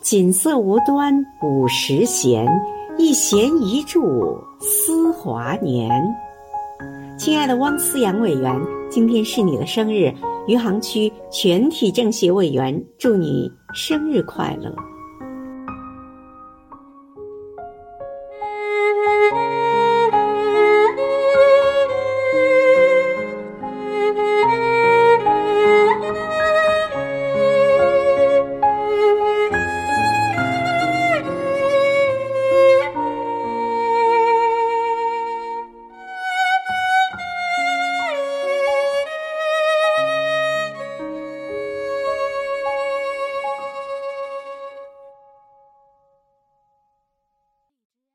锦瑟无端五十弦，一弦一柱思华年。亲爱的汪思阳委员，今天是你的生日，余杭区全体政协委员祝你生日快乐。